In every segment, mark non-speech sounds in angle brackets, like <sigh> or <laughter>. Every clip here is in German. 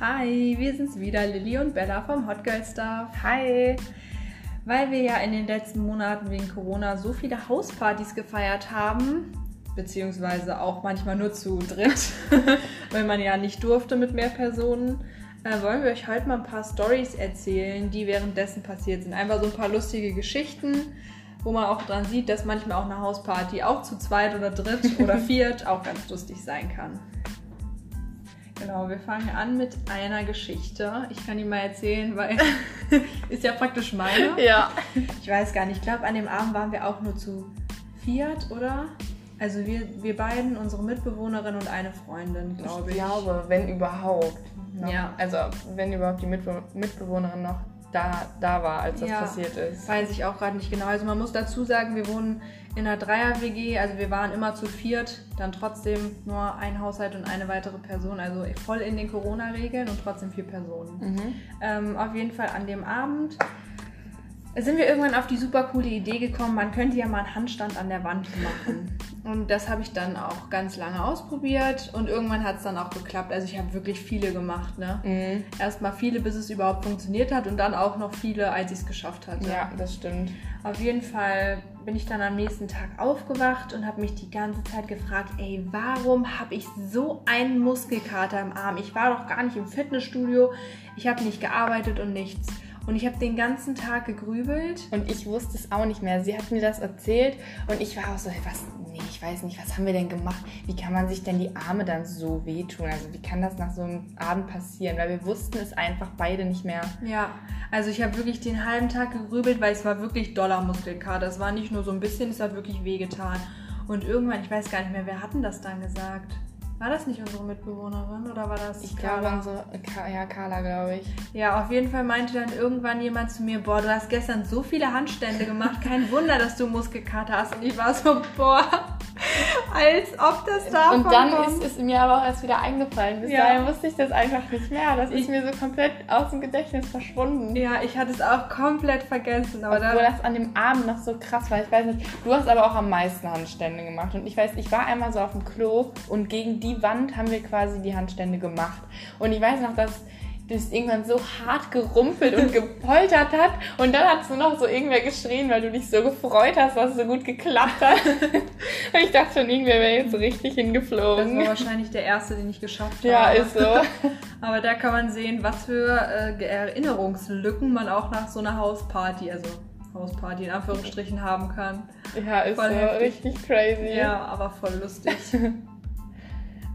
Hi, wir sind's wieder, Lilly und Bella vom Hot Girl Stuff. Hi. Weil wir ja in den letzten Monaten wegen Corona so viele Hauspartys gefeiert haben, beziehungsweise auch manchmal nur zu dritt, <laughs> weil man ja nicht durfte mit mehr Personen, äh, wollen wir euch heute mal ein paar Stories erzählen, die währenddessen passiert sind. Einfach so ein paar lustige Geschichten, wo man auch dran sieht, dass manchmal auch eine Hausparty auch zu zweit oder dritt <laughs> oder viert auch ganz lustig sein kann. Genau, wir fangen an mit einer Geschichte. Ich kann die mal erzählen, weil <laughs> ist ja praktisch meine. Ja. Ich weiß gar nicht, ich glaube, an dem Abend waren wir auch nur zu viert, oder? Also wir, wir beiden, unsere Mitbewohnerin und eine Freundin, glaube ich. Ich glaube, wenn überhaupt. Noch. Ja. Also, wenn überhaupt die Mitbe Mitbewohnerin noch da, da war, als das Ja. passiert ist. Weiß ich auch gerade nicht genau. Also man muss dazu sagen, wir wohnen in einer Dreier-WG, also wir waren immer zu viert, dann trotzdem nur ein Haushalt und eine weitere Person, also voll in den Corona-Regeln und trotzdem vier Personen. Mhm. Ähm, auf jeden Fall an dem Abend sind wir irgendwann auf die super coole Idee gekommen, man könnte ja mal einen Handstand an der Wand machen. Und das habe ich dann auch ganz lange ausprobiert und irgendwann hat es dann auch geklappt. Also ich habe wirklich viele gemacht, ne? Mhm. Erstmal viele, bis es überhaupt funktioniert hat und dann auch noch viele, als ich es geschafft hatte. Ja, das stimmt. Auf jeden Fall bin ich dann am nächsten Tag aufgewacht und habe mich die ganze Zeit gefragt, ey, warum habe ich so einen Muskelkater im Arm? Ich war doch gar nicht im Fitnessstudio, ich habe nicht gearbeitet und nichts. Und ich habe den ganzen Tag gegrübelt. Und ich wusste es auch nicht mehr. Sie hat mir das erzählt und ich war auch so, was, nee, ich weiß nicht, was haben wir denn gemacht? Wie kann man sich denn die Arme dann so wehtun? Also wie kann das nach so einem Abend passieren? Weil wir wussten es einfach beide nicht mehr. Ja, also ich habe wirklich den halben Tag gegrübelt, weil es war wirklich doller Muskelkater. Es war nicht nur so ein bisschen, es hat wirklich wehgetan. Und irgendwann, ich weiß gar nicht mehr, wer hat denn das dann gesagt? War das nicht unsere Mitbewohnerin oder war das Ich Carla? glaube, unsere, Ka- ja, Carla, glaube ich. Ja, auf jeden Fall meinte dann irgendwann jemand zu mir, boah, du hast gestern so viele Handstände gemacht, kein Wunder, dass du Muskelkater hast. Und ich war so, boah, als ob das davon Und dann kommt. ist es mir aber auch erst wieder eingefallen. Bis Ja. dahin wusste ich das einfach nicht mehr. Das Ich- ist mir so komplett aus dem Gedächtnis verschwunden. ja, ich hatte es auch komplett vergessen. Aber Obwohl da, das an dem Abend noch so krass war. Ich weiß nicht, du hast aber auch am meisten Handstände gemacht. Und ich weiß, ich war einmal so auf dem Klo und gegen die Wand haben wir quasi die Handstände gemacht. Und ich weiß noch, dass das irgendwann so hart gerumpelt und <laughs> gepoltert hat. Und dann hast du noch so irgendwer geschrien, weil du dich so gefreut hast, dass es so gut geklappt hat. <laughs> und ich dachte schon, irgendwer wäre jetzt so richtig das war hingeflogen. wahrscheinlich der erste, den ich geschafft Ja, habe. ist so. <laughs> Aber da kann man sehen, was für äh, Erinnerungslücken man auch nach so einer Hausparty, also Hausparty in Anführungsstrichen haben kann. Ja, ist Voll so heftig. richtig crazy. Ja, aber voll lustig.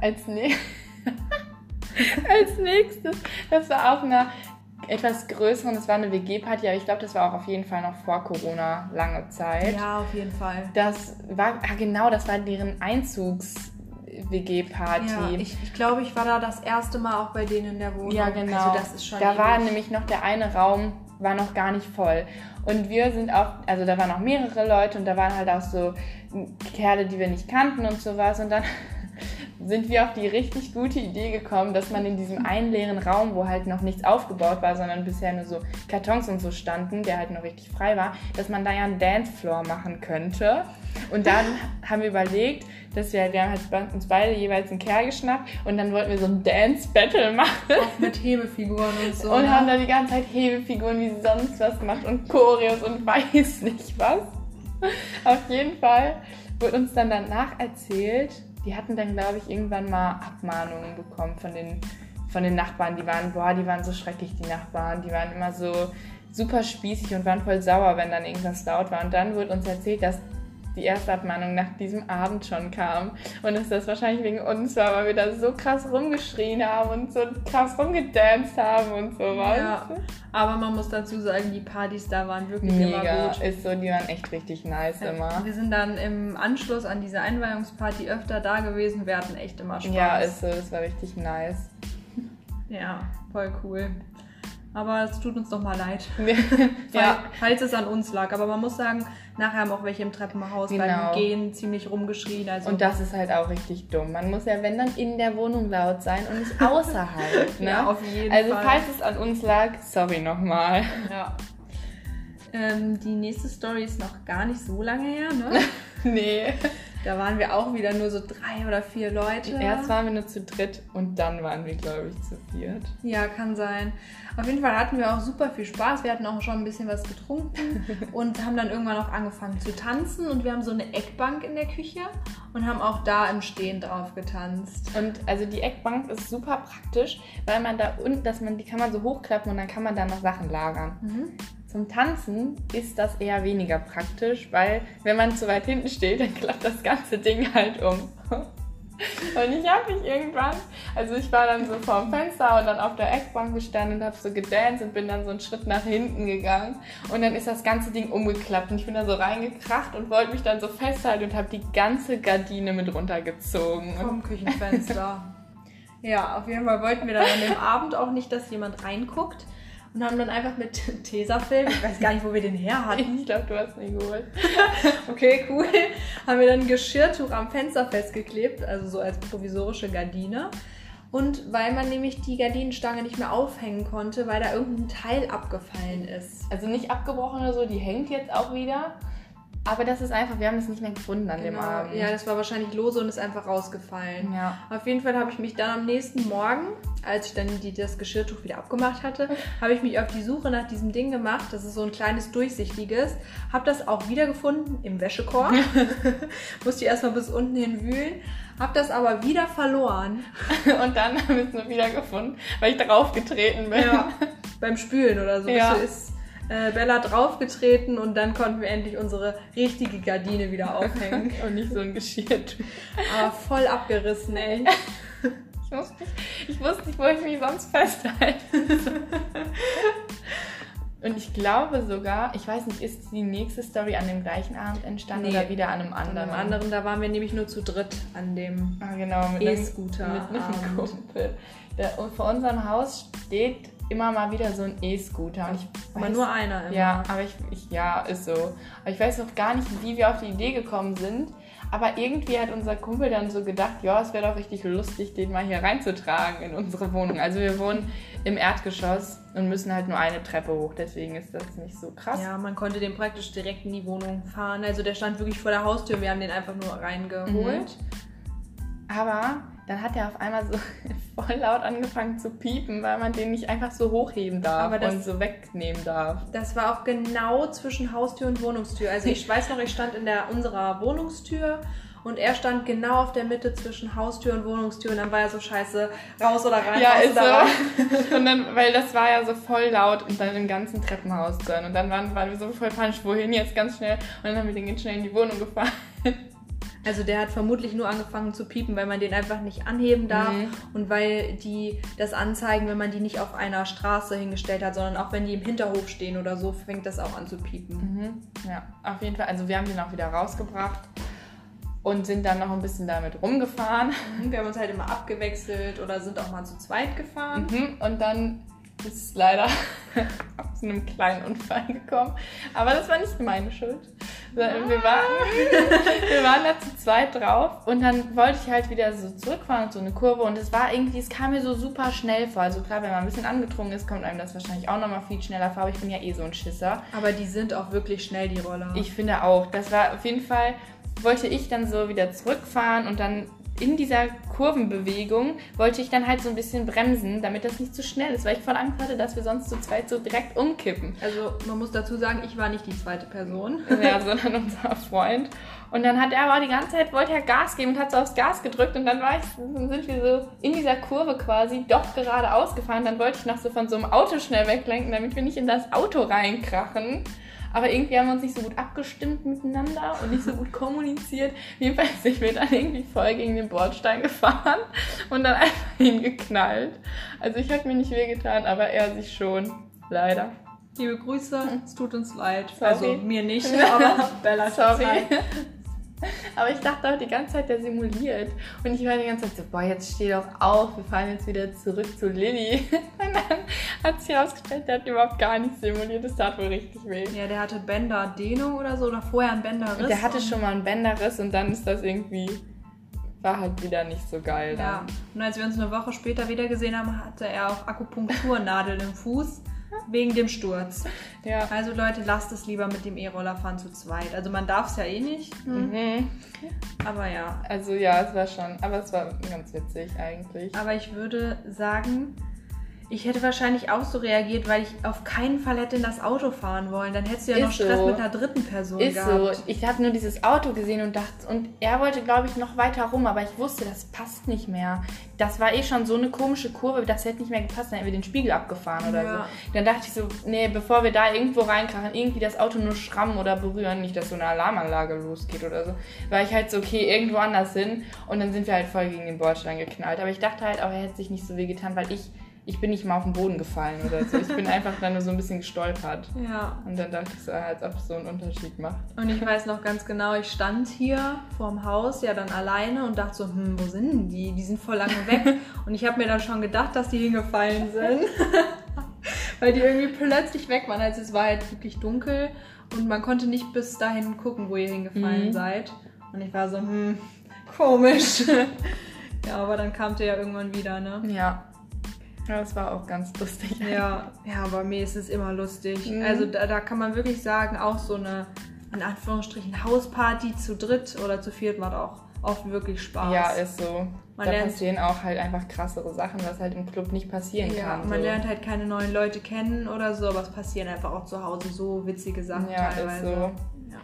Als, ne <laughs> Als nächstes, das war auf einer etwas größeren, das war eine WG-Party, aber ich glaube, das war auch auf jeden Fall noch vor Corona lange Zeit. ja, auf jeden Fall. Das war, ah genau, das war deren Einzugs-WG-Party. Ja, ich, ich glaube, ich war da das erste Mal auch bei denen in der Wohnung. Ja, genau. Also das ist schon da war ewig. nämlich noch der eine Raum, war noch gar nicht voll. Und wir sind auch, also da waren noch mehrere Leute und da waren halt auch so Kerle, die wir nicht kannten und sowas. Und dann sind wir auf die richtig gute Idee gekommen, dass man in diesem einen leeren Raum, wo halt noch nichts aufgebaut war, sondern bisher nur so Kartons und so standen, der halt noch richtig frei war, dass man da ja einen Dancefloor machen könnte. Und dann <laughs> haben wir überlegt, dass wir, wir haben halt uns beide jeweils einen Kerl geschnappt und dann wollten wir so ein Dance-Battle machen. Auch mit Hebefiguren und so. Und ne? haben da die ganze Zeit Hebefiguren wie sonst was gemacht und Choreos und <laughs> weiß nicht was. Auf jeden Fall wurde uns dann danach erzählt, die hatten dann, glaube ich, irgendwann mal Abmahnungen bekommen von den, von den Nachbarn. Die waren, boah, die waren so schrecklich, die Nachbarn. Die waren immer so super spießig und waren voll sauer, wenn dann irgendwas laut war. Und dann wurde uns erzählt, dass die erste Abmahnung nach diesem Abend schon kam. Und dass das wahrscheinlich wegen uns war, weil wir da so krass rumgeschrien haben und so krass rumgedanced haben und sowas. Ja, aber man muss dazu sagen, die Partys da waren wirklich immer Mega. gut. Ist so, die waren echt richtig nice immer. Wir sind dann im Anschluss an diese Einweihungsparty öfter da gewesen. Wir hatten echt immer Spaß. Ja, ist so, das war richtig nice. Ja, voll cool. Aber es tut uns doch mal leid, <laughs> ja, Fall- falls es an uns lag. Aber man muss sagen, nachher haben auch welche im Treppenhaus Genau. beim Gehen ziemlich rumgeschrien. Also und das ist halt auch richtig dumm. Man muss ja, wenn dann in der Wohnung laut sein und nicht <laughs> außerhalb. Ne? Ja, auf jeden also Fall. falls es an uns lag, sorry nochmal. Ja. Ähm, die nächste Story ist noch gar nicht so lange her, ne? <laughs> Nee. Da waren wir auch wieder nur so drei oder vier Leute. Erst waren wir nur zu dritt und dann waren wir, glaube ich, zu viert. Ja, kann sein. Auf jeden Fall hatten wir auch super viel Spaß. Wir hatten auch schon ein bisschen was getrunken <laughs> und haben dann irgendwann auch angefangen zu tanzen. Und wir haben so eine Eckbank in der Küche und haben auch da im Stehen drauf getanzt. Und also die Eckbank ist super praktisch, weil man da unten, dass man, die kann man so hochklappen und dann kann man da noch Sachen lagern. Mhm. Zum Tanzen ist das eher weniger praktisch, weil wenn man zu weit hinten steht, <laughs> dann klappt das ganze Ding halt um. <laughs> Und ich habe mich irgendwann, also ich war dann so vorm Fenster und dann auf der Eckbank gestanden und habe so gedanced und bin dann so einen Schritt nach hinten gegangen. Und dann ist das ganze Ding umgeklappt und ich bin da so reingekracht und wollte mich dann so festhalten und habe die ganze Gardine mit runtergezogen. Vom Küchenfenster. <laughs> ja, auf jeden Fall wollten wir dann an dem Abend auch nicht, dass jemand reinguckt. Und haben dann einfach mit <laughs> Tesafilm, ich weiß gar nicht, wo wir den her hatten. Ich glaube, du hast ihn geholt. <laughs> Okay, cool. Haben wir dann ein Geschirrtuch am Fenster festgeklebt, also so als provisorische Gardine. Und weil man nämlich die Gardinenstange nicht mehr aufhängen konnte, weil da irgendein Teil abgefallen ist. Also nicht abgebrochen oder so, die hängt jetzt auch wieder. Aber das ist einfach, wir haben es nicht mehr gefunden an dem Abend. Genau. Ja, das war wahrscheinlich lose und ist einfach rausgefallen. Ja. Auf jeden Fall habe ich mich dann am nächsten Morgen, als ich dann die, das Geschirrtuch wieder abgemacht hatte, <laughs> habe ich mich auf die Suche nach diesem Ding gemacht. Das ist so ein kleines durchsichtiges. Habe das auch wiedergefunden im Wäschekorb. <laughs> Musste ich erstmal bis unten hin wühlen. Habe das aber wieder verloren. <laughs> Und dann haben wir es nur wieder gefunden, weil ich draufgetreten bin. Ja, beim Spülen oder so. Ja. Ist äh, Bella draufgetreten und dann konnten wir endlich unsere richtige Gardine wieder aufhängen. <laughs> Und nicht so ein Geschirrtuch. aber voll abgerissen, ey. <laughs> Ich, muss ich wusste nicht, wo ich mich sonst festhalten soll. <laughs> Und ich glaube sogar, ich weiß nicht, ist die nächste Story an dem gleichen Abend entstanden Nee. oder wieder an einem An anderen? einem anderen, da waren wir nämlich nur zu dritt an dem. Ah, genau, mit einem- E-Scooter Mit einem. Kumpel. Der, und vor unserem Haus steht immer mal wieder so ein E-Scooter. Und ich Aber weiß- nur einer immer. Ja, aber ich, ich, ja, ist so. Aber ich weiß noch gar nicht, wie wir auf die Idee gekommen sind. Aber irgendwie hat unser Kumpel dann so gedacht, ja, es wäre doch richtig lustig, den mal hier reinzutragen in unsere Wohnung. Also wir wohnen im Erdgeschoss und müssen halt nur eine Treppe hoch. Deswegen ist das nicht so krass. Ja, man konnte den praktisch direkt in die Wohnung fahren. Also der stand wirklich vor der Haustür. Wir haben den einfach nur reingeholt. Aber dann hat er auf einmal so <laughs> voll laut angefangen zu piepen, weil man den nicht einfach so hochheben darf das- und so wegnehmen darf. Das war auch genau zwischen Haustür und Wohnungstür. Also ich <laughs> weiß noch, ich stand in der unserer Wohnungstür und er stand genau auf der Mitte zwischen Haustür und Wohnungstür und dann war er so scheiße, raus oder rein, Ja, raus ist so. <laughs> Und dann, weil das war ja so voll laut und dann im ganzen Treppenhaus drin. Und dann waren, waren wir so voll panisch, wohin jetzt ganz schnell. Und dann haben wir den ganz schnell in die Wohnung gefahren. Also der hat vermutlich nur angefangen zu piepen, weil man den einfach nicht anheben darf Mhm. und weil die das anzeigen, wenn man die nicht auf einer Straße hingestellt hat, sondern auch wenn die im Hinterhof stehen oder so, fängt das auch an zu piepen. Mhm. Ja, auf jeden Fall. Also wir haben den auch wieder rausgebracht und sind dann noch ein bisschen damit rumgefahren. Wir haben uns halt immer abgewechselt oder sind auch mal zu zweit gefahren. Mhm. Und dann ist leider <laughs> zu einem kleinen Unfall gekommen. Aber das war nicht meine Schuld. Wir waren, wir waren <laughs> da zu zweit drauf und dann wollte ich halt wieder so zurückfahren, so eine Kurve und es war irgendwie, es kam mir so super schnell vor. Also klar, wenn man ein bisschen angetrunken ist, kommt einem das wahrscheinlich auch nochmal viel schneller vor, aber ich bin ja eh so ein Schisser. Aber die sind auch wirklich schnell, die Roller. Ich finde auch. Das war auf jeden Fall, wollte ich dann so wieder zurückfahren und dann in dieser Kurvenbewegung wollte ich dann halt so ein bisschen bremsen, damit das nicht zu schnell ist, weil ich voll Angst hatte, dass wir sonst zu zweit so direkt umkippen. also man muss dazu sagen, ich war nicht die zweite Person. Ja, sondern unser Freund. Und dann hat er aber die ganze Zeit, wollte er Gas geben und hat so aufs Gas gedrückt und dann war ich, dann sind wir so in dieser Kurve quasi doch geradeaus gefahren. Dann wollte ich noch so von so einem Auto schnell weglenken, damit wir nicht in das Auto reinkrachen. Aber irgendwie haben wir uns nicht so gut abgestimmt miteinander und nicht so gut kommuniziert. Jedenfalls sind wir dann irgendwie voll gegen den Bordstein gefahren und dann einfach <laughs> hingeknallt. Also ich habe mir nicht wehgetan, aber er sich schon. Leider. Liebe Grüße, es tut uns leid. Sorry. Also mir nicht, <laughs> aber Bella Sorry. <laughs> Aber ich dachte auch die ganze Zeit, der simuliert. Und ich war die ganze Zeit so, boah, jetzt steh doch auf, wir fahren jetzt wieder zurück zu Lilly. <laughs> Und dann hat sich herausgestellt, der hat überhaupt gar nicht simuliert. Das tat wohl richtig weh. Ja, der hatte Bänderdehnung oder so oder vorher einen Bänderriss. Der hatte und- schon mal einen Bänderriss und dann ist das irgendwie, war halt wieder nicht so geil. Ja, Dann. und als wir uns eine Woche später wieder gesehen haben, hatte er auch Akupunkturnadeln im Fuß. Wegen dem Sturz. Ja. Also Leute, lasst es lieber mit dem E-Roller fahren zu zweit. Also man darf es ja eh nicht, hm. Mhm. aber ja. Also ja, es war schon, aber es war ganz witzig eigentlich. Aber ich würde sagen, ich hätte wahrscheinlich auch so reagiert, weil ich auf keinen Fall hätte in das Auto fahren wollen. Dann hättest du ja Ist noch Stress so. mit einer dritten Person Ist gehabt. so. Ich habe nur dieses Auto gesehen und dachte, und er wollte, glaube ich, noch weiter rum, aber ich wusste, das passt nicht mehr. Das war eh schon so eine komische Kurve, das hätte nicht mehr gepasst, dann hätten wir den Spiegel abgefahren oder Ja. so. Dann dachte ich so, nee, bevor wir da irgendwo reinkrachen, irgendwie das Auto nur schrammen oder berühren, nicht, dass so eine Alarmanlage losgeht oder so, war ich halt so, okay, irgendwo anders hin und dann sind wir halt voll gegen den Bordstein geknallt. Aber ich dachte halt auch, er hätte sich nicht so weh getan, weil ich, ich bin nicht mal auf den Boden gefallen oder so. Ich bin einfach dann nur so ein bisschen gestolpert. Ja. Und dann dachte ich so, als ob es so einen Unterschied macht. Und ich weiß noch ganz genau, ich stand hier vorm Haus ja dann alleine und dachte so, hm, wo sind denn die? Die sind voll lange weg. <laughs> Und ich habe mir dann schon gedacht, dass die hingefallen sind. <laughs> Weil die irgendwie plötzlich weg waren. Also es war halt wirklich dunkel und man konnte nicht bis dahin gucken, wo ihr hingefallen Mhm. seid. Und ich war so, hm, komisch. <laughs> ja, aber dann kamt ihr ja irgendwann wieder, ne? Ja. Ja, das war auch ganz lustig. Ja, ja, aber mir ist es immer lustig. Mhm. Also da, da kann man wirklich sagen, auch so eine, in Anführungsstrichen, Hausparty zu dritt oder zu viert macht auch oft wirklich Spaß. Ja, ist so. Man da lernt- passieren auch halt einfach krassere Sachen, was halt im Club nicht passieren Ja, kann. man so. lernt halt keine neuen Leute kennen oder so, aber es passieren einfach auch zu Hause so witzige Sachen Ja, ist teilweise. so. Ja.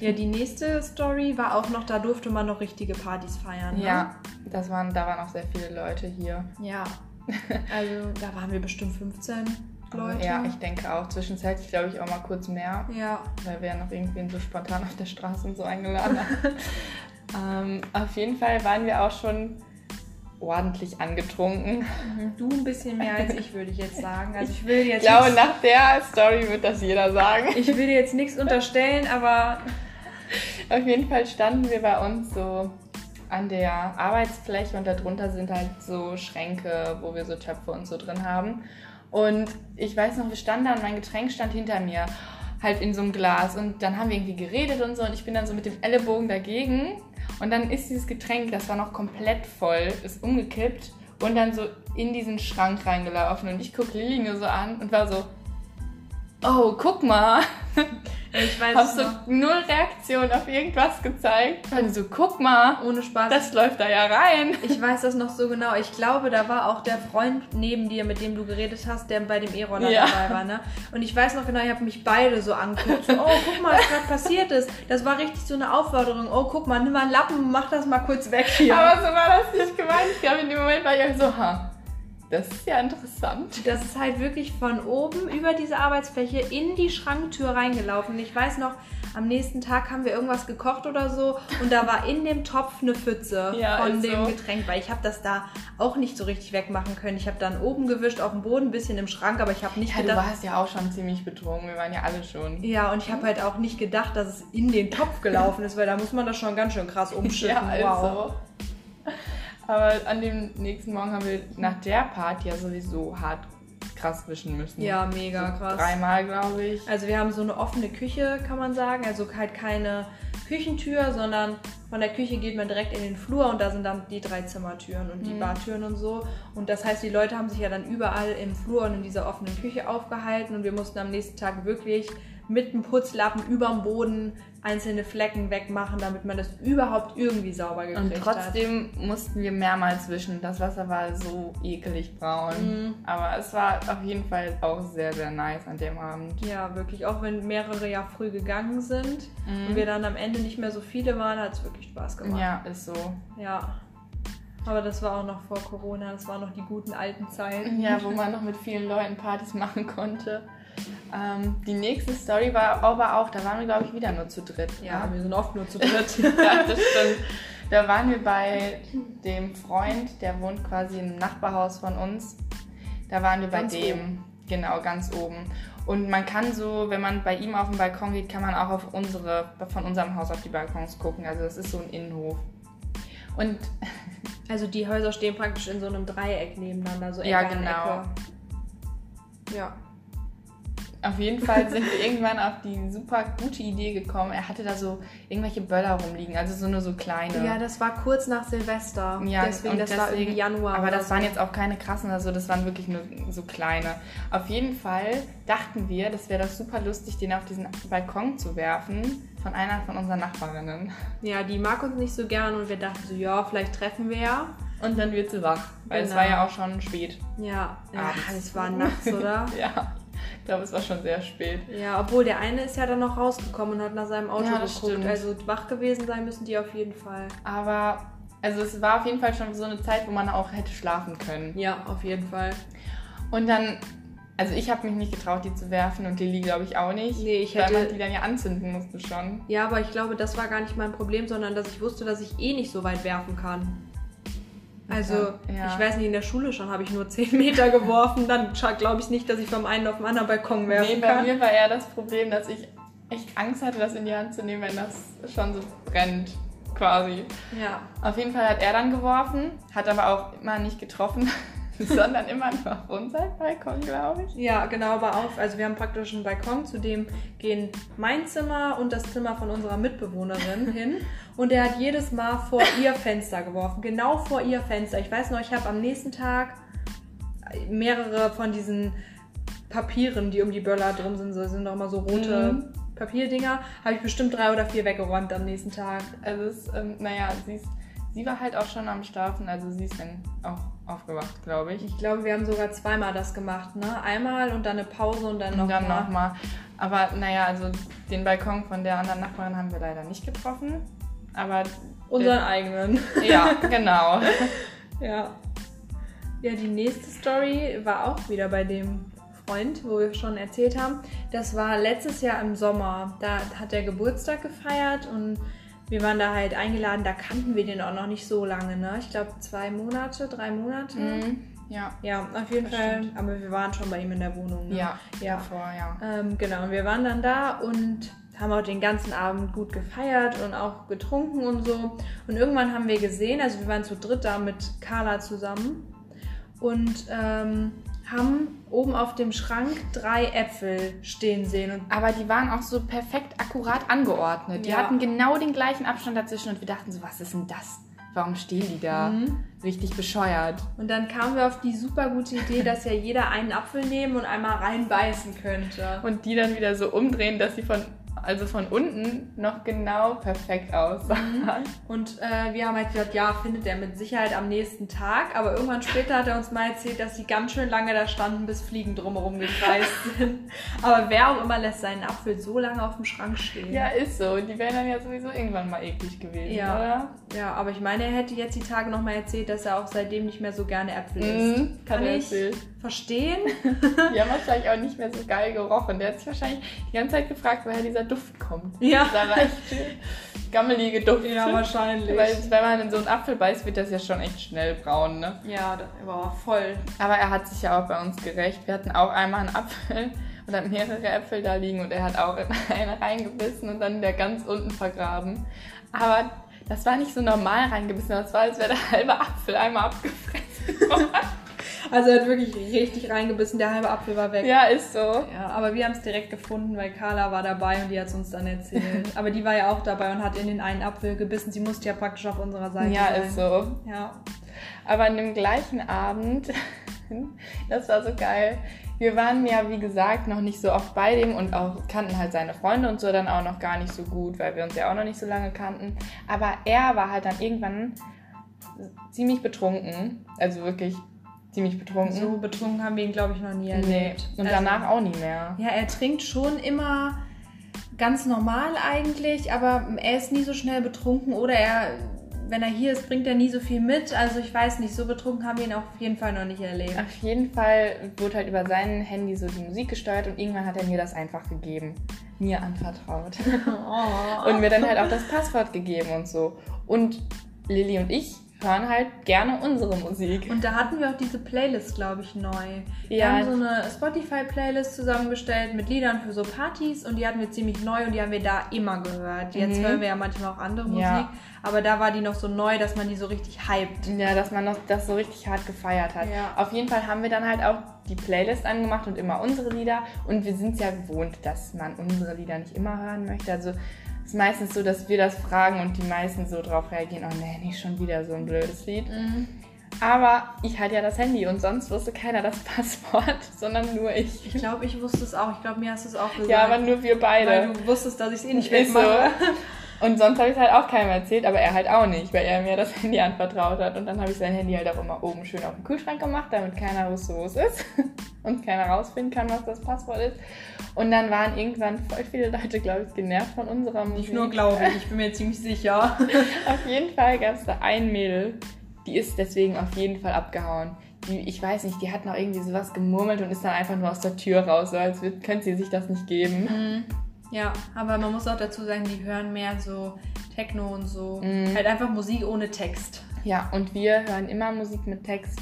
ja, die nächste Story war auch noch, da durfte man noch richtige Partys feiern. Ja, das waren, da waren auch sehr viele Leute hier. Ne? Ja. <laughs> Also da waren wir bestimmt 15 Leute. Ja, ich denke auch. Zwischenzeitlich glaube ich auch mal kurz mehr, ja. weil wir ja noch irgendwen so spontan auf der Straße und so eingeladen haben. <laughs> ähm, auf jeden Fall waren wir auch schon ordentlich angetrunken. Mhm, Du ein bisschen mehr als ich, würde ich jetzt sagen. Also ich will jetzt Ich glaube, nach der Story wird das jeder sagen. Ich will dir jetzt nichts unterstellen, aber Auf jeden Fall standen wir bei uns so an der Arbeitsfläche und darunter sind halt so Schränke, wo wir so Töpfe und so drin haben. Und ich weiß noch, wir standen da und mein Getränk stand hinter mir, halt in so einem Glas. Und dann haben wir irgendwie geredet und so und ich bin dann so mit dem Ellenbogen dagegen. Und dann ist dieses Getränk, das war noch komplett voll, ist umgekippt und dann so in diesen Schrank reingelaufen. Und ich gucke Lilly nur so an und war so, oh, guck mal. <laughs> ich weiß Hast du null Reaktion auf irgendwas gezeigt? Du so, guck mal, ohne Spaß. das läuft da ja rein. ich weiß das noch so genau. Ich glaube, da war auch der Freund neben dir, mit dem du geredet hast, der bei dem E-Roller Ja. dabei war. Ne? Und ich weiß noch genau, ich habe mich beide so angeguckt. So, oh, guck mal, was gerade passiert ist. Das war richtig so eine Aufforderung. Oh, guck mal, nimm mal einen Lappen, mach das mal kurz weg hier. Aber so war das nicht gemeint. Ich glaube, in dem Moment war ich auch so, ha, das ist ja interessant. Das ist halt wirklich von oben über diese Arbeitsfläche in die Schranktür reingelaufen. Ich weiß noch, am nächsten Tag haben wir irgendwas gekocht oder so und da war in dem Topf eine Pfütze <laughs> Ja, von dem so. Getränk, weil ich habe das da auch nicht so richtig wegmachen können. Ich habe dann oben gewischt, auf dem Boden, ein bisschen im Schrank, aber ich habe nicht Ja, du gedacht... warst ja auch schon ziemlich betrunken. Wir waren ja alle schon. Ja, und ich habe halt auch nicht gedacht, dass es in den Topf gelaufen ist, weil da muss man das schon ganz schön krass <laughs> umschütten. Ja, wow. Aber an dem nächsten Morgen haben wir nach der Party ja sowieso hart krass wischen müssen. Ja, mega So krass. Dreimal, glaube ich. Also wir haben so eine offene Küche, kann man sagen. Also halt keine Küchentür, sondern von der Küche geht man direkt in den Flur und da sind dann die drei Zimmertüren und die Mhm. Bartüren und so. Und das heißt, die Leute haben sich ja dann überall im Flur und in dieser offenen Küche aufgehalten und wir mussten am nächsten Tag wirklich mit dem Putzlappen überm Boden einzelne Flecken wegmachen, damit man das überhaupt irgendwie sauber gekriegt Und trotzdem mussten wir mehrmals wischen. Das Wasser war so ekelig braun. Mhm. Aber es war auf jeden Fall auch sehr, sehr nice an dem Abend. hat. Ja, wirklich. Auch wenn mehrere ja früh gegangen sind und wir dann am Ende nicht mehr so viele waren, hat es wirklich Spaß gemacht. Ja, ist so. Ja. Aber das war auch noch vor Corona, das waren noch die guten alten Zeiten. Ja, wo man noch mit vielen Leuten Partys machen konnte. Ähm, die nächste Story war aber auch, da waren wir, glaube ich, wieder nur zu dritt. Ja, ne? wir sind oft nur zu dritt. <laughs> ja, das stimmt. Da waren wir bei dem Freund, der wohnt quasi im Nachbarhaus von uns. Da waren wir bei Ganz dem, genau, ganz oben. Und man kann so, wenn man bei ihm auf den Balkon geht, kann man auch auf unsere, von unserem Haus auf die Balkons gucken. Also das ist so ein Innenhof. Und <laughs> Also die Häuser stehen praktisch in so einem Dreieck nebeneinander, so Ecke Ja, genau. Ecke. Ja. Auf jeden Fall sind wir irgendwann auf die super gute Idee gekommen. Er hatte da so irgendwelche Böller rumliegen, also so nur so kleine. Ja, das war kurz nach Silvester. Ja, deswegen, das war deswegen- irgendwie Januar. Aber oder das so. waren jetzt auch keine krassen, also das waren wirklich nur so kleine. Auf jeden Fall dachten wir, das wäre doch super lustig, den auf diesen Balkon zu werfen von einer von unseren Nachbarinnen. Ja, die mag uns nicht so gern und wir dachten so, ja, vielleicht treffen wir ja. Und dann wird sie wach, weil es Genau. war ja auch schon spät. Ja, ja es war nachts, oder? <laughs> Ja, ich glaube, es war schon sehr spät. Ja, obwohl der eine ist ja dann noch rausgekommen und hat nach seinem Auto Ja, das geguckt. stimmt. Also wach gewesen sein müssen die auf jeden Fall. Aber also es war auf jeden Fall schon so eine Zeit, wo man auch hätte schlafen können. Ja, auf jeden Fall. Und dann, also ich habe mich nicht getraut, die zu werfen und Lilly glaube ich auch nicht. Nee, ich weil hätte- man die dann ja anzünden musste schon. Ja, aber ich glaube, das war gar nicht mein Problem, sondern dass ich wusste, dass ich eh nicht so weit werfen kann. Also, Ja. ich weiß nicht, in der Schule schon habe ich nur 10 Meter geworfen. Dann glaube ich nicht, dass ich vom einen auf den anderen Balkon werfen Nee, bei kann. mir war eher das Problem, dass ich echt Angst hatte, das in die Hand zu nehmen, wenn das schon so brennt, quasi. Ja. Auf jeden Fall hat er dann geworfen, hat aber auch immer nicht getroffen, <laughs> sondern immer nur auf unseren Balkon, glaube ich. Ja, genau, aber auf. Also wir haben praktisch einen Balkon, zu dem gehen mein Zimmer und das Zimmer von unserer Mitbewohnerin <laughs> hin. Und er hat jedes Mal vor ihr Fenster geworfen. Genau vor ihr Fenster. Ich weiß noch, ich habe am nächsten Tag mehrere von diesen Papieren, die um die Böller drum sind, so sind doch immer so rote Mhm. Papierdinger, habe ich bestimmt drei oder vier weggeräumt am nächsten Tag. Also, es, ähm, naja, sie, ist, sie war halt auch schon am Schlafen, also sie ist dann auch aufgewacht, glaube ich. Ich glaube, wir haben sogar zweimal das gemacht, ne? Einmal und dann eine Pause und dann Und noch dann mal. nochmal. Aber naja, also den Balkon von der anderen Nachbarin haben wir leider nicht getroffen. Aber Unseren eigenen. <laughs> ja, <laughs> genau. Ja. Ja, die nächste Story war auch wieder bei dem Freund, wo wir schon erzählt haben. Das war letztes Jahr im Sommer. Da hat er Geburtstag gefeiert und wir waren da halt eingeladen. Da kannten wir den auch noch nicht so lange, ne? Ich glaube zwei Monate, drei Monate. Mhm. Ja. Ja, auf jeden Fall. stimmt. Aber wir waren schon bei ihm in der Wohnung. Ne? Ja, Ja. davor, ja. Ähm, genau, und wir waren dann da und haben auch den ganzen Abend gut gefeiert und auch getrunken und so. Und irgendwann haben wir gesehen, also wir waren zu dritt da mit Carla zusammen und ähm, haben oben auf dem Schrank drei Äpfel stehen sehen. Aber die waren auch so perfekt akkurat angeordnet. Die Ja. hatten genau den gleichen Abstand dazwischen und wir dachten so, was ist denn das? Warum stehen die da? Mhm. Richtig bescheuert. Und dann kamen wir auf die super gute Idee, dass ja jeder einen Apfel nehmen und einmal reinbeißen könnte. Und die dann wieder so umdrehen, dass sie von, also von unten noch genau perfekt aussahen. Und äh, wir haben halt gesagt, ja, findet er mit Sicherheit am nächsten Tag. Aber irgendwann später hat er uns mal erzählt, dass sie ganz schön lange da standen, bis Fliegen drumherum gekreist <laughs> sind. Aber wer auch immer lässt seinen Apfel so lange auf dem Schrank stehen. Ja, ist so. Die wären dann ja sowieso irgendwann mal eklig gewesen, Ja. oder? Ja, aber ich meine, er hätte jetzt die Tage nochmal erzählt, dass er auch seitdem nicht mehr so gerne Äpfel isst. Mhm, Kann er ich erzählt. verstehen. <laughs> Die haben wahrscheinlich auch nicht mehr so geil gerochen. Der hat sich wahrscheinlich die ganze Zeit gefragt, woher dieser Duft kommt. Ja. Dieser leichte, <laughs> gammelige Duft. wahrscheinlich. Weil wenn man in so einen Apfel beißt, wird das ja schon echt schnell braun, ne? ja, das war voll. Aber er hat sich ja auch bei uns gerecht. Wir hatten auch einmal einen Apfel und dann mehrere Äpfel da liegen und er hat auch in <laughs> eine reingebissen und dann wieder ganz unten vergraben. Aber das war nicht so normal reingebissen, das war, als wäre der halbe Apfel einmal abgefressen worden. <laughs> Also er hat wirklich richtig reingebissen, der halbe Apfel war weg. ja, ist so. Ja, aber wir haben es direkt gefunden, weil Carla war dabei und die hat es uns dann erzählt. <laughs> aber die war ja auch dabei und hat in den einen Apfel gebissen. Sie musste ja praktisch auf unserer Seite Ja, sein. ist so. Ja. Aber an dem gleichen Abend, <laughs> das war so geil. Wir waren ja, wie gesagt, noch nicht so oft bei dem und auch kannten halt seine Freunde und so dann auch noch gar nicht so gut, weil wir uns ja auch noch nicht so lange kannten. Aber er war halt dann irgendwann ziemlich betrunken. Also wirklich ziemlich betrunken. So betrunken haben wir ihn, glaube ich, noch nie nee. erlebt. Und Also- danach auch nie mehr. Ja, er trinkt schon immer ganz normal eigentlich, aber er ist nie so schnell betrunken oder er, wenn er hier ist, bringt er nie so viel mit. Also ich weiß nicht, so betrunken haben wir ihn auf jeden Fall noch nicht erlebt. Auf jeden Fall wurde halt über sein Handy so die Musik gesteuert und irgendwann hat er mir das einfach gegeben. Mir anvertraut. Oh. <laughs> Und mir dann halt auch das Passwort gegeben und so. Und Lilly und ich hören halt gerne unsere Musik. Und da hatten wir auch diese Playlist, glaube ich, neu. Wir Ja. haben so eine Spotify-Playlist zusammengestellt mit Liedern für so Partys und die hatten wir ziemlich neu und die haben wir da immer gehört. Jetzt Mhm. hören wir ja manchmal auch andere Musik, Ja. aber da war die noch so neu, dass man die so richtig hyped. Ja, dass man noch das so richtig hart gefeiert hat. Ja. Auf jeden Fall haben wir dann halt auch die Playlist angemacht und immer unsere Lieder. Und wir sind ja gewohnt, dass man unsere Lieder nicht immer hören möchte. Also es ist meistens so, dass wir das fragen und die meisten so drauf reagieren, oh nee, nicht schon wieder so ein blödes Lied. Mhm. Aber ich hatte ja das Handy und sonst wusste keiner das <laughs> Passwort, sondern nur ich. Ich glaube, ich wusste es auch. Ich glaube, mir hast du es auch gesagt. Ja, aber nur wir beide. Weil du wusstest, dass ich es eh nicht Ist so. Und sonst habe ich es halt auch keinem erzählt, aber er halt auch nicht, weil er mir das <laughs> Handy anvertraut hat. Und dann habe ich sein Handy halt auch immer oben schön auf den Kühlschrank gemacht, damit keiner wusste, wo es ist. <laughs> Und keiner rausfinden kann, was das Passwort ist. Und dann waren irgendwann voll viele Leute, glaube ich, genervt von unserer Musik. Nicht nur glaube ich, ich bin mir ziemlich sicher. <laughs> Auf jeden Fall gab es da ein Mädel, die ist deswegen auf jeden Fall abgehauen. Die, ich weiß nicht, die hat noch irgendwie sowas gemurmelt und ist dann einfach nur aus der Tür raus, so als könnte sie sich das nicht geben. Ja, aber man muss auch dazu sagen, die hören mehr so Techno und so. Mhm. Halt einfach Musik ohne Text. Ja, und wir hören immer Musik mit Text.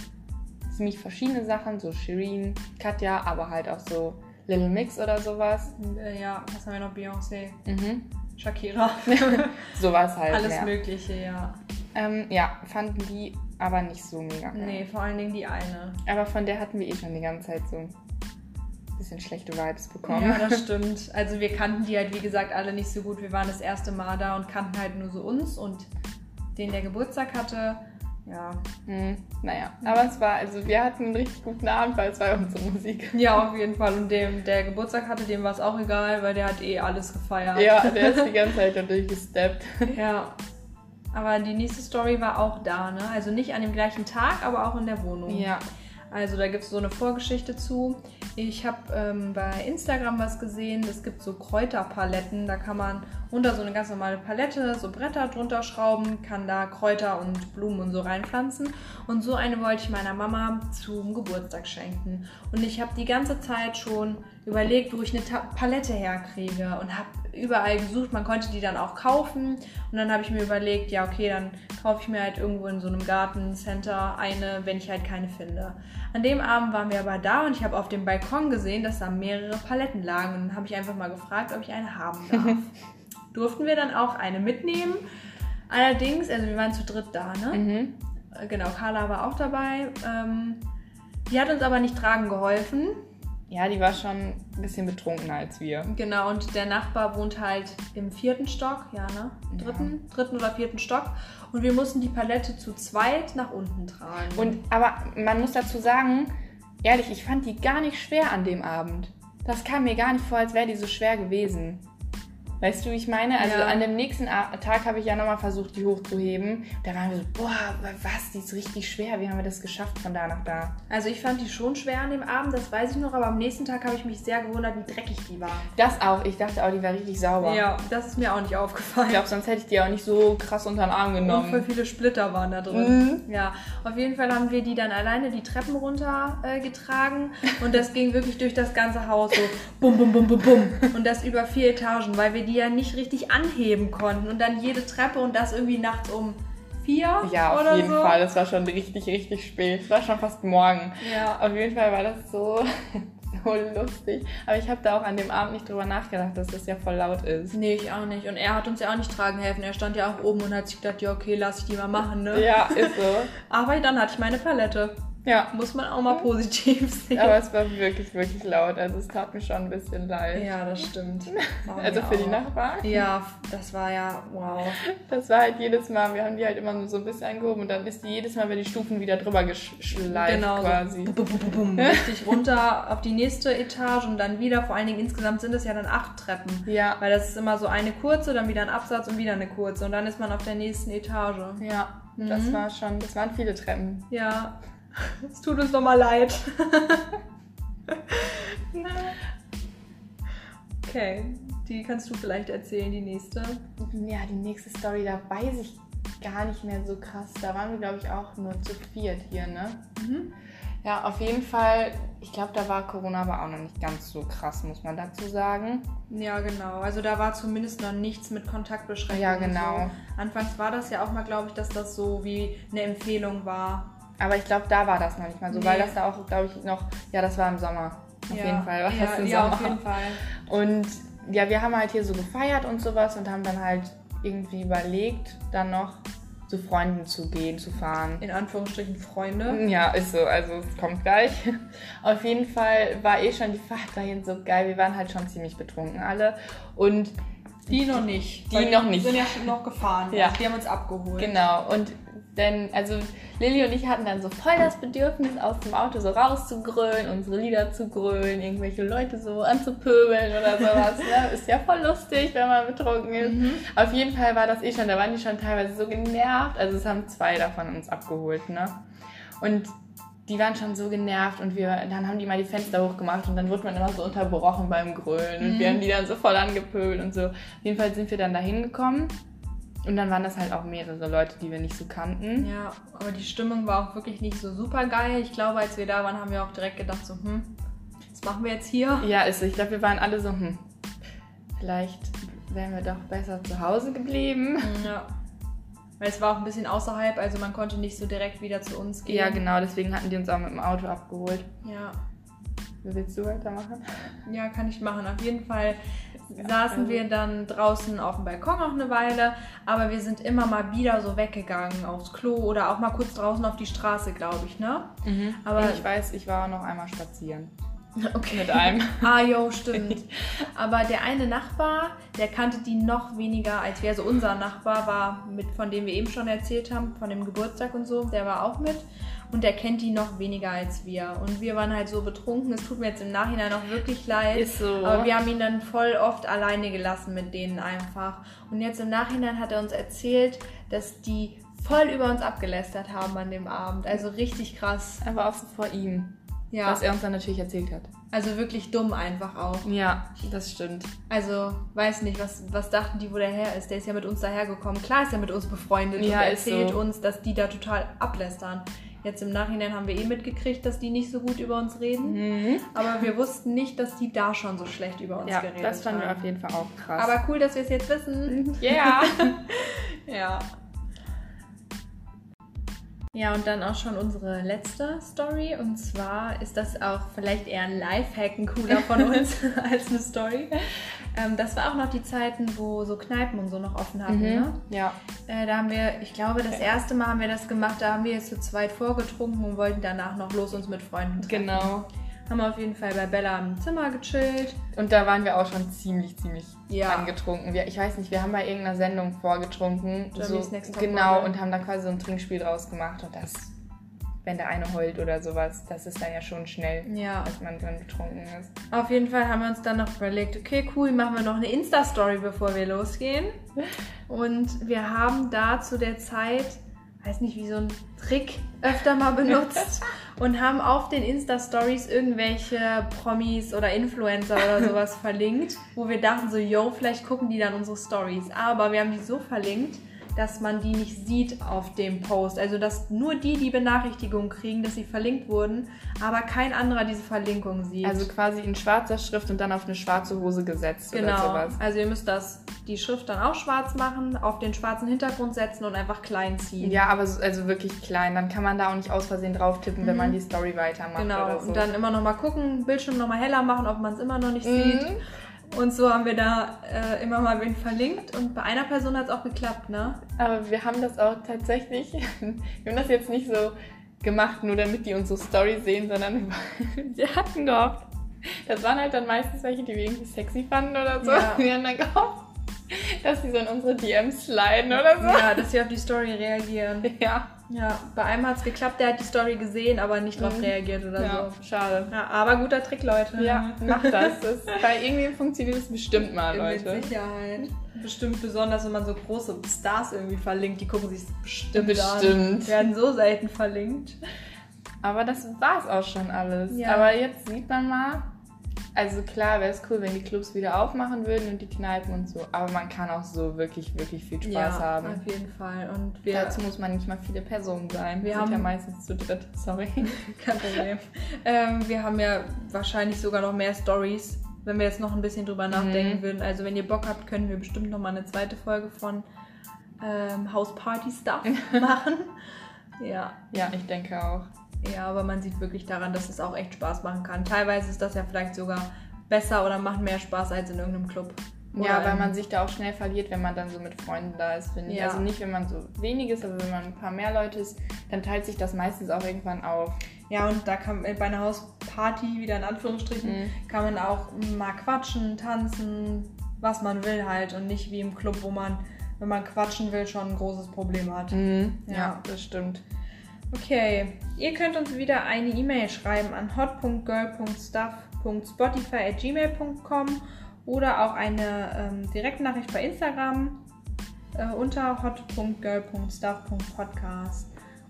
Ziemlich verschiedene Sachen, so Shireen, Katja, aber halt auch so Little Mix oder sowas. Äh, ja, was haben wir noch? Beyoncé, Mhm. Shakira. <laughs> Sowas halt. Alles ja. Mögliche, ja. Ähm, ja, fanden die aber nicht so mega. geil. Nee, vor allen Dingen die eine. Aber von der hatten wir eh schon die ganze Zeit so bisschen schlechte Vibes bekommen. Ja, das <laughs> stimmt. Also wir kannten die halt, wie gesagt, alle nicht so gut. Wir waren das erste Mal da und kannten halt nur so uns und den, der Geburtstag hatte. Ja. Hm, naja, aber es war, also wir hatten einen richtig guten Abend, weil es war unsere Musik. <laughs> Ja, auf jeden Fall. Und dem, der Geburtstag hatte, dem war es auch egal, weil der hat eh alles gefeiert. Ja, <laughs> der ist die ganze Zeit da durchgesteppt. Ja. Aber die nächste Story war auch da, ne? Also nicht an dem gleichen Tag, aber auch in der Wohnung. Ja. Also da gibt es so eine Vorgeschichte zu. Ich habe ähm, bei Instagram was gesehen, es gibt so Kräuterpaletten. Da kann man unter so eine ganz normale Palette so Bretter drunter schrauben, kann da Kräuter und Blumen und so reinpflanzen. Und so eine wollte ich meiner Mama zum Geburtstag schenken. Und ich habe die ganze Zeit schon überlegt, wo ich eine Ta Palette herkriege und habe überall gesucht. Man konnte die dann auch kaufen. Und dann habe ich mir überlegt, ja okay, dann kaufe ich mir halt irgendwo in so einem Gartencenter eine, wenn ich halt keine finde. An dem Abend waren wir aber da und ich habe auf dem Balkon gesehen, dass da mehrere Paletten lagen. Und dann habe ich einfach mal gefragt, ob ich eine haben darf. <laughs> Durften wir dann auch eine mitnehmen. Allerdings, also wir waren zu dritt da, ne? Mhm. Äh, Genau, Carla war auch dabei. Ähm, die hat uns aber nicht tragen geholfen. Ja, die war schon ein bisschen betrunkener als wir. Genau, und der Nachbar wohnt halt im vierten Stock, ja, ne? Dritten, dritten oder vierten Stock. Und wir mussten die Palette zu zweit nach unten tragen. Und aber man muss dazu sagen, ehrlich, ich fand die gar nicht schwer an dem Abend. Das kam mir gar nicht vor, als wäre die so schwer gewesen. Weißt du, wie ich meine? Also Ja. an dem nächsten Tag habe ich ja nochmal versucht, die hochzuheben. Da waren wir so, boah, was, die ist richtig schwer. Wie haben wir das geschafft von da nach da? Also ich fand die schon schwer an dem Abend, das weiß ich noch, aber am nächsten Tag habe ich mich sehr gewundert, wie dreckig die war. Das auch. Ich dachte auch, die war richtig sauber. Ja, das ist mir auch nicht aufgefallen. Ich glaube, sonst hätte ich die auch nicht so krass unter den Arm Und voll genommen. viele Splitter waren da drin. Mhm. Ja, auf jeden Fall haben wir die dann alleine die Treppen runter äh, getragen und das ging wirklich durch das ganze Haus so bum bum bum bum bum und das über vier Etagen, weil wir die ja nicht richtig anheben konnten und dann jede Treppe und das irgendwie nachts um vier Ja, auf jeden so. Fall. Es war schon richtig, richtig spät. Es war schon fast morgen. Ja. Auf jeden Fall war das so, <laughs> so lustig. Aber ich habe da auch an dem Abend nicht drüber nachgedacht, dass das ja voll laut ist. Nee, ich auch nicht. Und er hat uns ja auch nicht tragen helfen. Er stand ja auch oben und hat sich gedacht, ja, okay, lass ich die mal machen, ne? Ja, ist so. <laughs> Aber dann hatte ich meine Palette. Ja. Muss man auch mal positiv <laughs> sehen. Aber es war wirklich, wirklich laut. Also es tat mir schon ein bisschen leid. ja, das stimmt. <laughs> War Also für die auch. Nachbarn. Ja, das war ja, wow. Das war halt jedes Mal, wir haben die halt immer nur so ein bisschen angehoben und dann ist die jedes Mal über die Stufen wieder drüber geschleift Genau, quasi. so bum, <laughs> richtig runter auf die nächste Etage und dann wieder. Vor allen Dingen insgesamt sind es ja dann acht Treppen. Ja. Weil das ist immer so eine kurze, dann wieder ein Absatz und wieder eine kurze. Und dann ist man auf der nächsten Etage. Ja, das Mhm. war schon, das waren viele Treppen. Ja, es tut uns nochmal leid. okay, die kannst du vielleicht erzählen, die nächste. Ja, die nächste Story, da weiß ich gar nicht mehr so krass. Da waren wir, glaube ich, auch nur zu viert hier, ne? Mhm. Ja, auf jeden Fall. Ich glaube, da war Corona aber auch noch nicht ganz so krass, muss man dazu sagen. Ja, genau. Also da war zumindest noch nichts mit Kontaktbeschränkungen. Ja, genau. So. Anfangs war das ja auch mal, glaube ich, dass das so wie eine Empfehlung war. Aber ich glaube, da war das noch nicht mal so, Nee. weil das da auch, glaube ich, noch, ja, das war im Sommer. Auf ja. jeden Fall war ja, das im ja, Sommer. auf jeden Fall. Und ja, wir haben halt hier so gefeiert und sowas und haben dann halt irgendwie überlegt, dann noch zu Freunden zu gehen, zu fahren. In Anführungsstrichen Freunde. Ja, ist so, also es kommt gleich. Auf jeden Fall war eh schon die Fahrt dahin so geil. Wir waren halt schon ziemlich betrunken alle. Und Die noch nicht. Die noch nicht. sind ja schon noch gefahren. Ja. Also die haben uns abgeholt. genau, und denn, also Lilly und ich hatten dann so voll das Bedürfnis, aus dem Auto so rauszugrölen, unsere Lieder zu grölen, irgendwelche Leute so anzupöbeln oder sowas. ne? <laughs> Ist ja voll lustig, wenn man betrunken ist. Mhm. Auf jeden Fall war das eh schon, da waren die schon teilweise so genervt. Also es haben zwei davon uns abgeholt, ne? Und die waren schon so genervt und wir, dann haben die mal die Fenster hochgemacht und dann wurde man immer so unterbrochen beim Grölen und wir haben die dann so voll angepöbelt und so. Auf jeden Fall sind wir dann da hingekommen und dann waren das halt auch mehrere Leute, die wir nicht so kannten. Ja, aber die Stimmung war auch wirklich nicht so super geil. Ich glaube, als wir da waren, haben wir auch direkt gedacht, so, hm, was machen wir jetzt hier? Ja, ist so. Ich glaube, wir waren alle so, hm, vielleicht wären wir doch besser zu Hause geblieben. Ja. Weil es war auch ein bisschen außerhalb, also man konnte nicht so direkt wieder zu uns gehen. Ja, genau, deswegen hatten die uns auch mit dem Auto abgeholt. Ja, willst du weitermachen? ja kann ich machen. Auf jeden Fall Ja, saßen also- wir dann draußen auf dem Balkon auch eine Weile, aber wir sind immer mal wieder so weggegangen aufs Klo oder auch mal kurz draußen auf die Straße, glaube ich, ne? Aber Aber- ich weiß, ich war noch einmal spazieren. <laughs> Okay. Mit einem. <laughs> Ah, jo, stimmt. <laughs> Aber der eine Nachbar, der kannte die noch weniger als wir. Also unser Nachbar war mit, von dem wir eben schon erzählt haben, von dem Geburtstag und so, der war auch mit. Und der kennt die noch weniger als wir. Und wir waren halt so betrunken. Es tut mir jetzt im Nachhinein auch wirklich leid. Ist so. Aber wir haben ihn dann voll oft alleine gelassen mit denen einfach. Und jetzt im Nachhinein hat er uns erzählt, dass die voll über uns abgelästert haben an dem Abend. Also richtig krass. Aber auch so vor ihm. Ja. Was er uns dann natürlich erzählt hat. Also wirklich dumm einfach auch. Ja, das stimmt. Also, weiß nicht, was, was dachten die, wo der her ist? Der ist ja mit uns dahergekommen. Klar ist er mit uns befreundet Ja, und erzählt so. uns, dass die da total ablästern. Jetzt im Nachhinein haben wir eh mitgekriegt, dass die nicht so gut über uns reden. Mhm. Aber wir wussten nicht, dass die da schon so schlecht über uns Ja, geredet das fanden wir haben. auf jeden Fall auch krass. Aber cool, dass wir es jetzt wissen. ja. <laughs> Ja. Ja, und dann auch schon unsere letzte Story. Und zwar ist das auch vielleicht eher ein Lifehack, ein cooler von <laughs> uns <laughs> als eine Story. Ähm, das war auch noch die Zeiten, wo so Kneipen und so noch offen hatten. Ne? Mhm. Ja. Äh, da haben wir, ich glaube, das erste Mal haben wir das gemacht, da haben wir jetzt zu zweit vorgetrunken und wollten danach noch los uns mit Freunden treffen. Genau. Haben auf jeden Fall bei Bella im Zimmer gechillt. Und da waren wir auch schon ziemlich, ziemlich Ja. angetrunken. Wir, ich weiß nicht, wir haben bei irgendeiner Sendung vorgetrunken. Top genau, und haben da quasi so ein Trinkspiel draus gemacht. Und das, wenn der eine heult oder sowas, das ist dann ja schon schnell, Ja. als man dann betrunken ist. Auf jeden Fall haben wir uns dann noch überlegt, okay, cool, machen wir noch eine Insta-Story, bevor wir losgehen. Und wir haben da zu der Zeit, weiß nicht, wie so ein Trick öfter mal benutzt <laughs> und haben auf den Insta-Stories irgendwelche Promis oder Influencer oder <laughs> sowas verlinkt, wo wir dachten so, yo, vielleicht gucken die dann unsere Stories. Aber wir haben die so verlinkt, dass man die nicht sieht auf dem Post. Also, dass nur die die Benachrichtigung kriegen, dass sie verlinkt wurden, aber kein anderer diese Verlinkung sieht. Also quasi in schwarzer Schrift und dann auf eine schwarze Hose gesetzt oder Genau. sowas. Also ihr müsst das, die Schrift dann auch schwarz machen, auf den schwarzen Hintergrund setzen und einfach klein ziehen. Ja, aber so, also wirklich klein. Dann kann man da auch nicht aus Versehen drauf tippen, wenn man die Story weitermacht Genau. oder so. Und dann immer noch mal gucken, Bildschirm noch mal heller machen, ob man es immer noch nicht Mhm. sieht. Und so haben wir da äh, immer mal wen verlinkt und bei einer Person hat es auch geklappt, ne? Aber wir haben das auch tatsächlich, <laughs> wir haben das jetzt nicht so gemacht, nur damit die unsere Story sehen, sondern <laughs> wir hatten gehofft. Das waren halt dann meistens welche, die wir irgendwie sexy fanden oder so. Ja. <laughs> Wir haben dann gehofft, dass die so in unsere DMs sliden oder so. Ja, dass sie auf die Story reagieren. <laughs> Ja, Ja, bei einem hat es geklappt, der hat die Story gesehen, aber nicht drauf Mhm. reagiert oder ja so. schade. Ja, aber guter Trick, Leute. Ja, macht das. das bei irgendwie funktioniert es bestimmt mal, Mit Leute. Sicherheit. Bestimmt besonders, wenn man so große Stars irgendwie verlinkt, die gucken sich bestimmt, an. Bestimmt. Werden so selten verlinkt. Aber das war's auch schon alles. Ja. Aber jetzt sieht man mal, Also klar wäre es cool, wenn die Clubs wieder aufmachen würden und die Kneipen und so. Aber man kann auch so wirklich, wirklich viel Spaß ja, haben. auf jeden Fall. Und wir, Dazu muss man nicht mal viele Personen sein. Wir Wir haben- sind ja meistens zu dritt. <laughs> Sorry. <laughs> kein Problem. ähm, wir haben ja wahrscheinlich sogar noch mehr Stories, wenn wir jetzt noch ein bisschen drüber nachdenken Mhm. würden. Also wenn ihr Bock habt, können wir bestimmt noch mal eine zweite Folge von ähm, House Party Stuff <laughs> machen. Ja, Ja, ich denke auch. Ja, aber man sieht wirklich daran, dass es auch echt Spaß machen kann. Teilweise ist das ja vielleicht sogar besser oder macht mehr Spaß als in irgendeinem Club. Ja, Oder weil in- man sich da auch schnell verliert, wenn man dann so mit Freunden da ist, finde ich. Ja. Also nicht, wenn man so wenig ist, aber wenn man ein paar mehr Leute ist, dann teilt sich das meistens auch irgendwann auf. Ja, und da kann bei einer Hausparty, wieder in Anführungsstrichen, Mhm. kann man auch mal quatschen, tanzen, was man will halt. Und nicht wie im Club, wo man, wenn man quatschen will, schon ein großes Problem hat. Mhm. Ja. Ja, das stimmt. Okay, ihr könnt uns wieder eine E-Mail schreiben an hot.girl.stuff.spotify.gmail.com oder auch eine ähm, Direktnachricht bei Instagram äh, unter hot.girl.stuff.podcast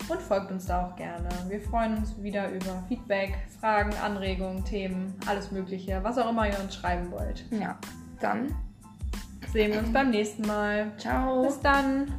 und folgt uns da auch gerne. Wir freuen uns wieder über Feedback, Fragen, Anregungen, Themen, alles Mögliche, was auch immer ihr uns schreiben wollt. Ja, dann Sehen wir uns beim nächsten Mal. ciao. Bis dann.